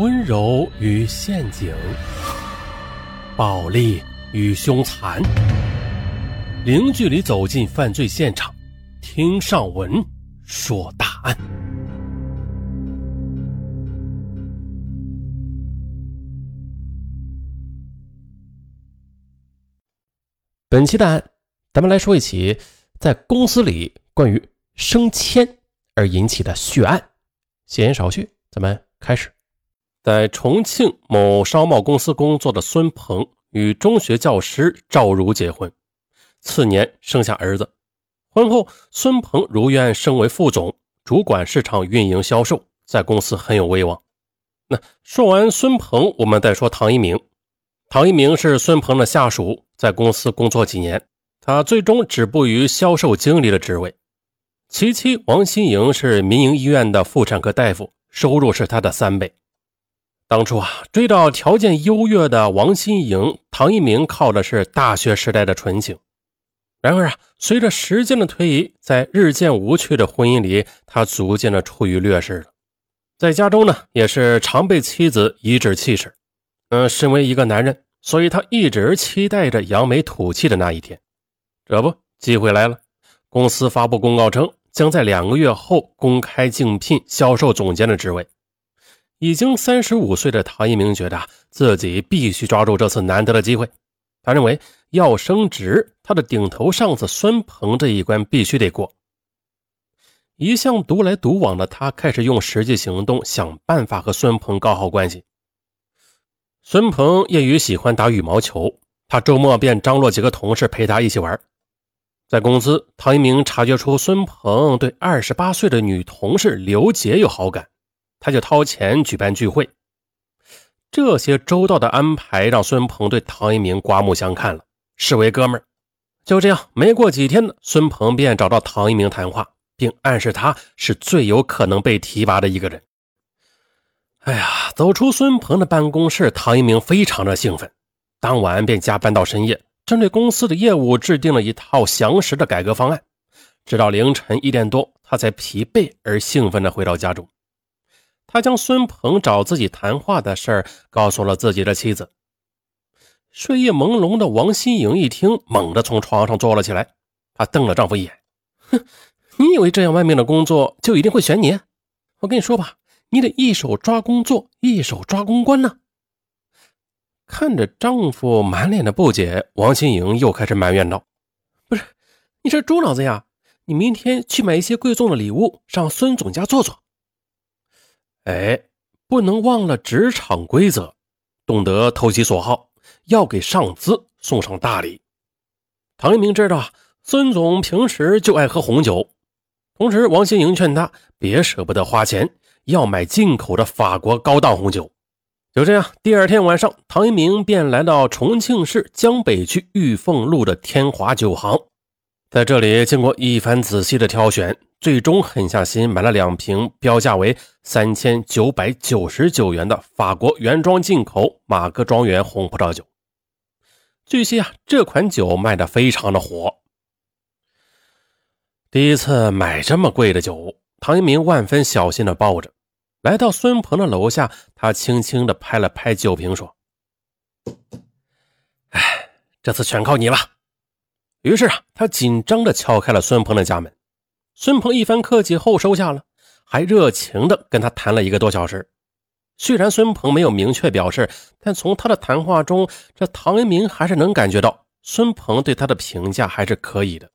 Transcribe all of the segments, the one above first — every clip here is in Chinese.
温柔与陷阱，暴力与凶残，零距离走进犯罪现场，听上文说大案。本期的案，咱们来说一起在公司里关于升迁而引起的血案。闲言少叙，咱们开始。在重庆某商贸公司工作的孙鹏与中学教师赵如结婚，次年生下儿子。婚后，孙鹏如愿升为副总，主管市场运营销售，在公司很有威望。那说完孙鹏，我们再说唐一鸣。唐一鸣是孙鹏的下属，在公司工作几年，他最终止步于销售经理的职位。其妻王新颖是民营医院的妇产科大夫，收入是他的三倍。当初啊，追到条件优越的王新颖，唐一鸣靠的是大学时代的纯情。然而啊，随着时间的推移，在日渐无趣的婚姻里，他逐渐的处于劣势了。在家中呢，也是常被妻子颐指气使。嗯，身为一个男人，所以他一直期待着扬眉吐气的那一天。这不，机会来了，公司发布公告称，将在两个月后公开竞聘销售总监的职位。已经三十五岁的唐一鸣觉得自己必须抓住这次难得的机会。他认为要升职，他的顶头上司孙鹏这一关必须得过。一向独来独往的他，开始用实际行动想办法和孙鹏搞好关系。孙鹏业余喜欢打羽毛球，他周末便张罗几个同事陪他一起玩。在公司，唐一鸣察觉出孙鹏对二十八岁的女同事刘杰有好感。他就掏钱举办聚会，这些周到的安排让孙鹏对唐一鸣刮目相看了，视为哥们儿。就这样，没过几天呢，孙鹏便找到唐一鸣谈话，并暗示他是最有可能被提拔的一个人。哎呀，走出孙鹏的办公室，唐一鸣非常的兴奋，当晚便加班到深夜，针对公司的业务制定了一套详实的改革方案。直到凌晨一点多，他才疲惫而兴奋地回到家中。他将孙鹏找自己谈话的事儿告诉了自己的妻子。睡意朦胧的王新颖一听，猛地从床上坐了起来。她瞪了丈夫一眼：“哼，你以为这样外面的工作就一定会选你？我跟你说吧，你得一手抓工作，一手抓公关呢。”看着丈夫满脸的不解，王新颖又开始埋怨道：“不是，你这猪脑子呀！你明天去买一些贵重的礼物，上孙总家坐坐。”哎，不能忘了职场规则，懂得投其所好，要给上司送上大礼。唐一鸣知道孙总平时就爱喝红酒，同时王新颖劝他别舍不得花钱，要买进口的法国高档红酒。就这样，第二天晚上，唐一鸣便来到重庆市江北区玉凤路的天华酒行，在这里经过一番仔细的挑选。最终狠下心买了两瓶标价为三千九百九十九元的法国原装进口马格庄园红葡萄酒。据悉啊，这款酒卖的非常的火。第一次买这么贵的酒，唐一鸣万分小心的抱着，来到孙鹏的楼下，他轻轻的拍了拍酒瓶，说：“哎，这次全靠你了。”于是啊，他紧张的敲开了孙鹏的家门。孙鹏一番客气后收下了，还热情的跟他谈了一个多小时。虽然孙鹏没有明确表示，但从他的谈话中，这唐一鸣还是能感觉到孙鹏对他的评价还是可以的。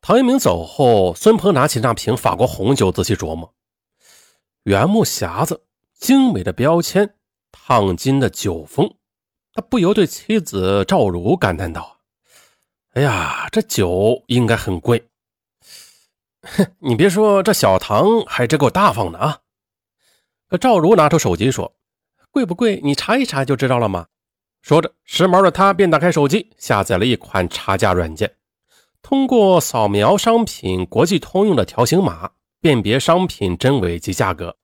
唐一鸣走后，孙鹏拿起那瓶法国红酒，仔细琢磨：原木匣子、精美的标签、烫金的酒封，他不由对妻子赵茹感叹道：“哎呀，这酒应该很贵。”哼，你别说，这小唐还真够大方的啊！可赵如拿出手机说：“贵不贵？你查一查就知道了吗？”说着，时髦的他便打开手机，下载了一款查价软件，通过扫描商品国际通用的条形码，辨别商品真伪及价格。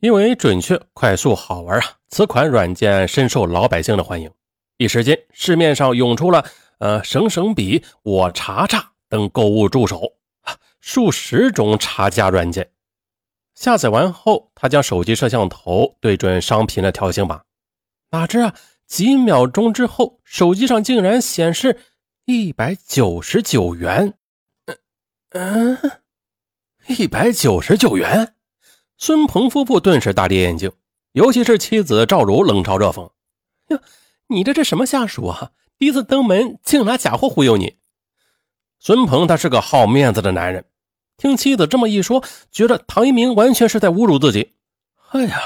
因为准确、快速、好玩啊，此款软件深受老百姓的欢迎。一时间，市面上涌出了“呃省省笔”“我查查”等购物助手。数十种查价软件，下载完后，他将手机摄像头对准商品的条形码，哪知啊，几秒钟之后，手机上竟然显示一百九十九元。嗯嗯，一百九十九元。孙鹏夫妇顿时大跌眼镜，尤其是妻子赵茹冷嘲热讽：“哟，你这是什么下属啊？第一次登门竟拿假货忽悠你！”孙鹏他是个好面子的男人，听妻子这么一说，觉得唐一鸣完全是在侮辱自己。哎呀，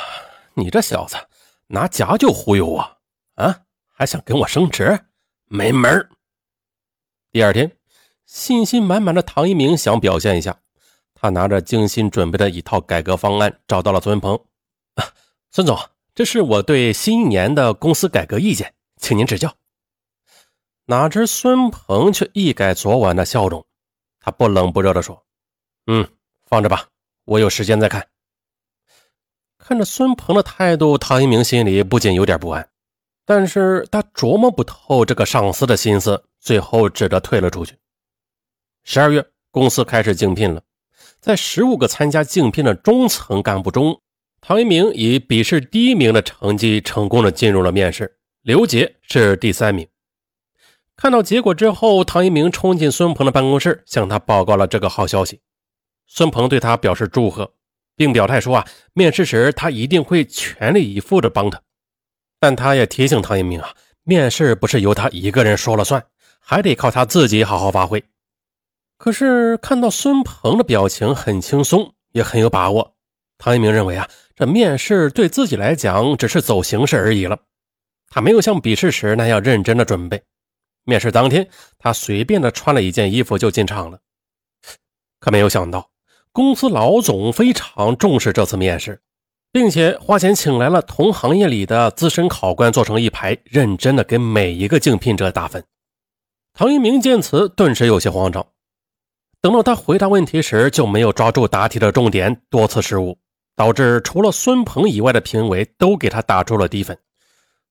你这小子拿假酒忽悠我啊？还想跟我升职？没门第二天，信心满满的唐一鸣想表现一下。他拿着精心准备的一套改革方案，找到了孙鹏。孙总，这是我对新一年的公司改革意见，请您指教。哪知孙鹏却一改昨晚的笑容，他不冷不热地说：“嗯，放着吧，我有时间再看。”看着孙鹏的态度，唐一鸣心里不仅有点不安，但是他琢磨不透这个上司的心思，最后只得退了出去。十二月，公司开始竞聘了。在十五个参加竞聘的中层干部中，唐一鸣以笔试第一名的成绩成功的进入了面试，刘杰是第三名。看到结果之后，唐一鸣冲进孙鹏的办公室，向他报告了这个好消息。孙鹏对他表示祝贺，并表态说：“啊，面试时他一定会全力以赴的帮他。”但他也提醒唐一鸣啊，面试不是由他一个人说了算，还得靠他自己好好发挥。可是看到孙鹏的表情很轻松，也很有把握，唐一鸣认为啊，这面试对自己来讲只是走形式而已了。他没有像笔试时那样认真的准备。面试当天，他随便的穿了一件衣服就进场了。可没有想到，公司老总非常重视这次面试，并且花钱请来了同行业里的资深考官，坐成一排，认真的给每一个竞聘者打分。唐一鸣见此，顿时有些慌张。等到他回答问题时，就没有抓住答题的重点，多次失误，导致除了孙鹏以外的评委都给他打出了低分。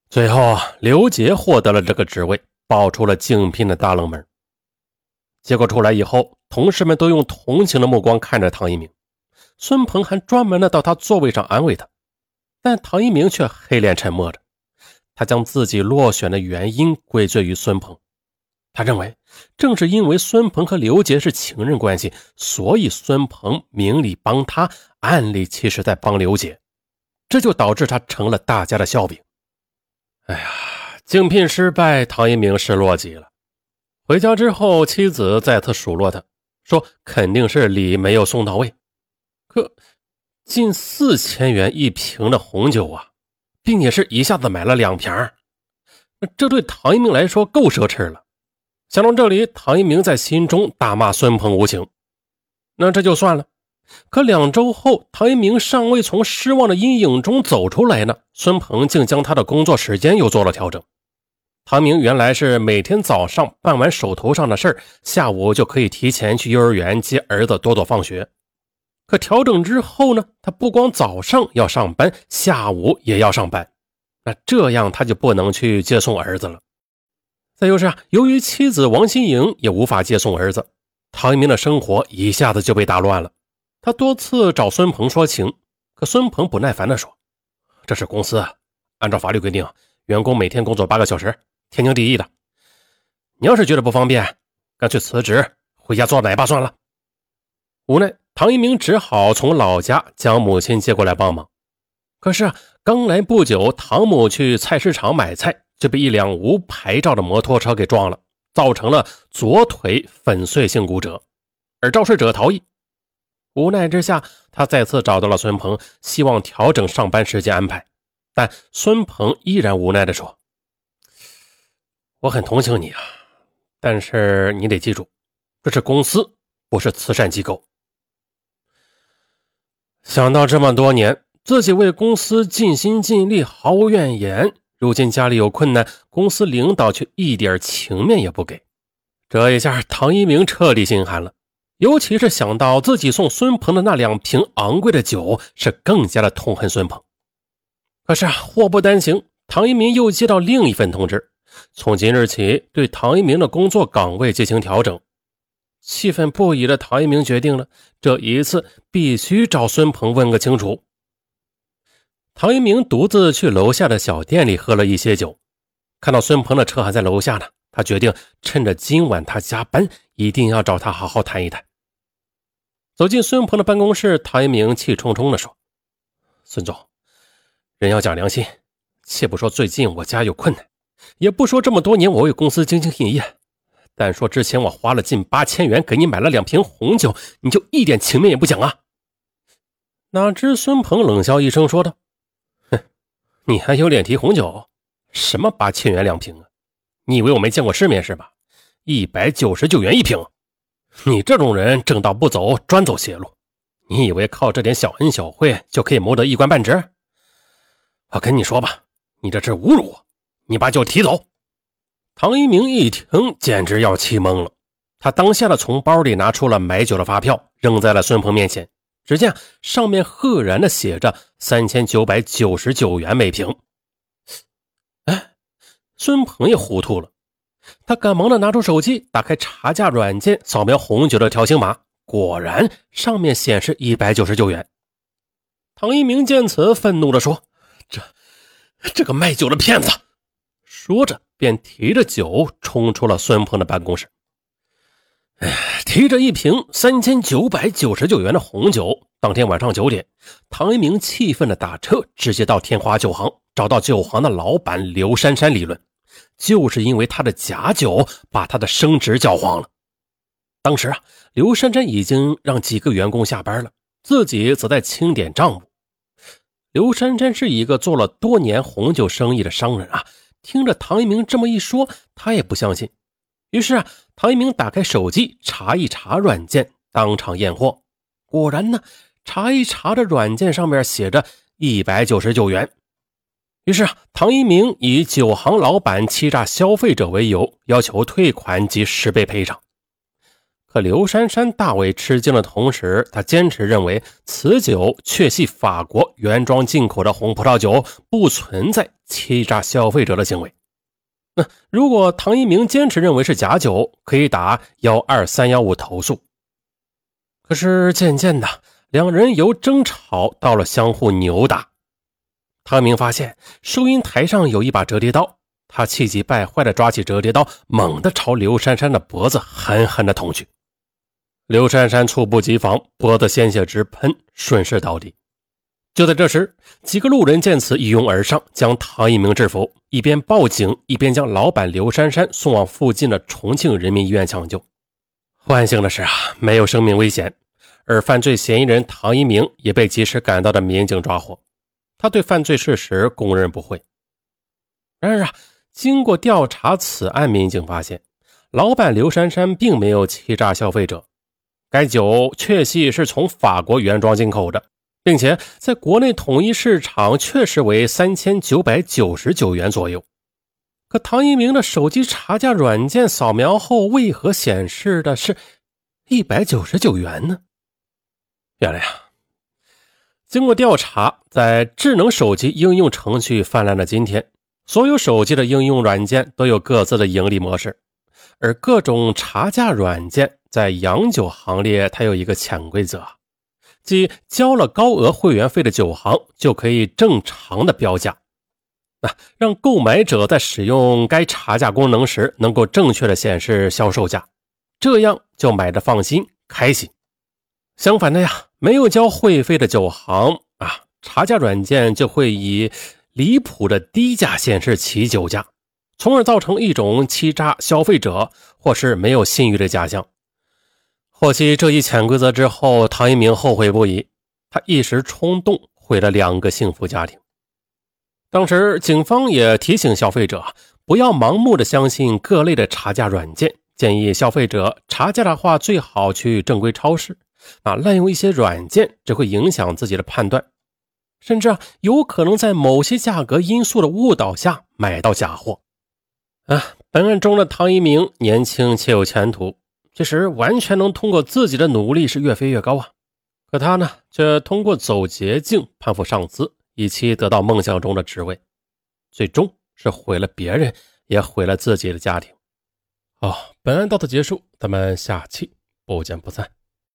最后，刘杰获得了这个职位，爆出了竞聘的大冷门。结果出来以后，同事们都用同情的目光看着唐一鸣，孙鹏还专门的到他座位上安慰他，但唐一鸣却黑脸沉默着。他将自己落选的原因归罪于孙鹏。他认为，正是因为孙鹏和刘杰是情人关系，所以孙鹏明里帮他，暗里其实在帮刘杰，这就导致他成了大家的笑柄。哎呀，竞聘失败，唐一鸣失落极了。回家之后，妻子再次数落他，说肯定是礼没有送到位。可近四千元一瓶的红酒啊，并且是一下子买了两瓶，这对唐一鸣来说够奢侈了。想到这里，唐一鸣在心中大骂孙鹏无情。那这就算了。可两周后，唐一鸣尚未从失望的阴影中走出来呢，孙鹏竟将他的工作时间又做了调整。唐明原来是每天早上办完手头上的事儿，下午就可以提前去幼儿园接儿子多多放学。可调整之后呢，他不光早上要上班，下午也要上班。那这样他就不能去接送儿子了。再就是啊，由于妻子王新颖也无法接送儿子，唐一鸣的生活一下子就被打乱了。他多次找孙鹏说情，可孙鹏不耐烦地说：“这是公司，按照法律规定，员工每天工作八个小时，天经地义的。你要是觉得不方便，干脆辞职回家做奶爸算了。”无奈，唐一鸣只好从老家将母亲接过来帮忙。可是，刚来不久，唐母去菜市场买菜。就被一辆无牌照的摩托车给撞了，造成了左腿粉碎性骨折，而肇事者逃逸。无奈之下，他再次找到了孙鹏，希望调整上班时间安排。但孙鹏依然无奈地说：“我很同情你啊，但是你得记住，这是公司，不是慈善机构。”想到这么多年，自己为公司尽心尽力，毫无怨言。如今家里有困难，公司领导却一点情面也不给，这一下唐一鸣彻底心寒了。尤其是想到自己送孙鹏的那两瓶昂贵的酒，是更加的痛恨孙鹏。可是啊，祸不单行，唐一鸣又接到另一份通知，从今日起对唐一鸣的工作岗位进行调整。气愤不已的唐一鸣决定了，这一次必须找孙鹏问个清楚。唐一鸣独自去楼下的小店里喝了一些酒，看到孙鹏的车还在楼下呢，他决定趁着今晚他加班，一定要找他好好谈一谈。走进孙鹏的办公室，唐一鸣气冲冲地说：“孙总，人要讲良心，且不说最近我家有困难，也不说这么多年我为公司兢兢业业。”但说之前我花了近八千元给你买了两瓶红酒，你就一点情面也不讲啊？哪知孙鹏冷笑一声说道：“哼，你还有脸提红酒？什么八千元两瓶啊？你以为我没见过世面是吧？一百九十九元一瓶，你这种人正道不走，专走邪路。你以为靠这点小恩小惠就可以谋得一官半职？我跟你说吧，你这是侮辱我！你把酒提走。”唐一鸣一听，简直要气懵了。他当下的从包里拿出了买酒的发票，扔在了孙鹏面前。只见上面赫然的写着三千九百九十九元每瓶。哎，孙鹏也糊涂了，他赶忙的拿出手机，打开查价软件，扫描红酒的条形码，果然上面显示一百九十九元。唐一鸣见此，愤怒的说：“这，这个卖酒的骗子！”说着。便提着酒冲出了孙鹏的办公室。哎，提着一瓶三千九百九十九元的红酒。当天晚上九点，唐一鸣气愤的打车，直接到天华酒行，找到酒行的老板刘珊珊理论。就是因为他的假酒，把他的升职搅黄了。当时啊，刘珊珊已经让几个员工下班了，自己则在清点账目。刘珊珊是一个做了多年红酒生意的商人啊。听着唐一鸣这么一说，他也不相信。于是啊，唐一鸣打开手机查一查软件，当场验货。果然呢，查一查的软件上面写着一百九十九元。于是啊，唐一鸣以酒行老板欺诈消费者为由，要求退款及十倍赔偿。可刘珊珊大为吃惊的同时，她坚持认为此酒确系法国原装进口的红葡萄酒，不存在欺诈消费者的行为。那如果唐一鸣坚持认为是假酒，可以打幺二三幺五投诉。可是渐渐的，两人由争吵到了相互扭打。唐明发现收银台上有一把折叠刀，他气急败坏地抓起折叠刀，猛地朝刘珊珊的脖子狠狠地捅去。刘珊珊猝不及防，脖子鲜血直喷，顺势倒地。就在这时，几个路人见此，一拥而上，将唐一鸣制服，一边报警，一边将老板刘珊珊送往附近的重庆人民医院抢救。万幸的是啊，没有生命危险，而犯罪嫌疑人唐一鸣也被及时赶到的民警抓获。他对犯罪事实供认不讳。然而啊，经过调查此案，民警发现，老板刘珊珊并没有欺诈消费者。该酒确系是从法国原装进口的，并且在国内统一市场确实为三千九百九十九元左右。可唐一鸣的手机查价软件扫描后，为何显示的是一百九十九元呢？原来啊，经过调查，在智能手机应用程序泛滥的今天，所有手机的应用软件都有各自的盈利模式，而各种查价软件。在洋酒行列，它有一个潜规则，即交了高额会员费的酒行就可以正常的标价，啊，让购买者在使用该查价功能时能够正确的显示销售价，这样就买的放心开心。相反的呀，没有交会费的酒行啊，查价软件就会以离谱的低价显示其酒价，从而造成一种欺诈消费者或是没有信誉的假象。获悉这一潜规则之后，唐一鸣后悔不已。他一时冲动，毁了两个幸福家庭。当时，警方也提醒消费者不要盲目的相信各类的查价软件，建议消费者查价的话最好去正规超市。啊，滥用一些软件只会影响自己的判断，甚至啊，有可能在某些价格因素的误导下买到假货。啊，本案中的唐一鸣年轻且有前途。其实完全能通过自己的努力是越飞越高啊，可他呢却通过走捷径攀附上司，以期得到梦想中的职位，最终是毁了别人，也毁了自己的家庭。好，本案到此结束，咱们下期不见不散。